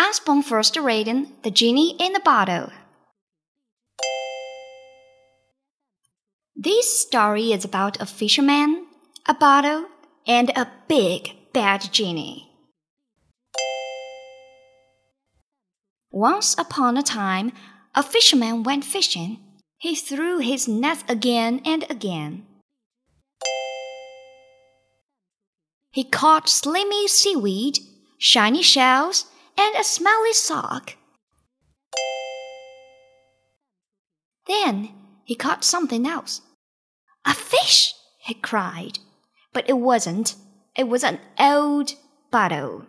Usborne first reading The Genie in the Bottle. This story is about a fisherman, a bottle, and a big bad genie. Once upon a time, a fisherman went fishing. He threw his net again and again. He caught slimy seaweed, shiny shells, and a smelly sock. Then he caught something else. A fish! he cried. But it wasn't. It was an old bottle.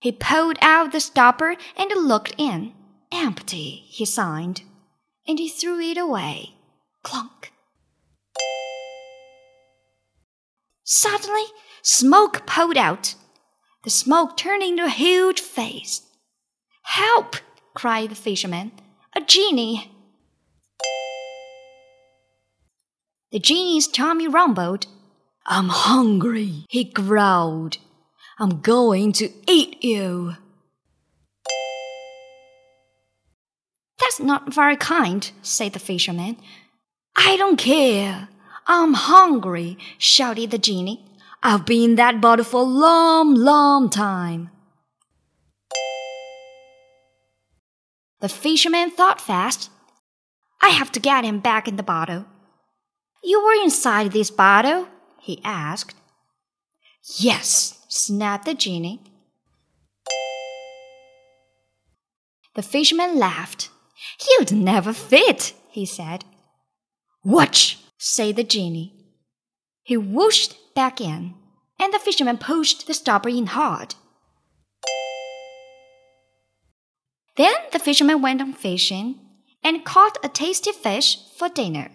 He pulled out the stopper and looked in. Empty, he signed. And he threw it away. Clunk. Suddenly, smoke poured out. The smoke turned into a huge face. Help! cried the fisherman. A genie! The genie's tummy rumbled. I'm hungry, he growled. I'm going to eat you. That's not very kind, said the fisherman. I don't care. I'm hungry, shouted the genie. I've been in that bottle for a long, long time. The fisherman thought fast. I have to get him back in the bottle. You were inside this bottle? he asked. Yes, snapped the genie. The fisherman laughed. You'd never fit, he said. Watch, said the genie. He whooshed back in, and the fisherman pushed the stopper in hard. Then the fisherman went on fishing and caught a tasty fish for dinner.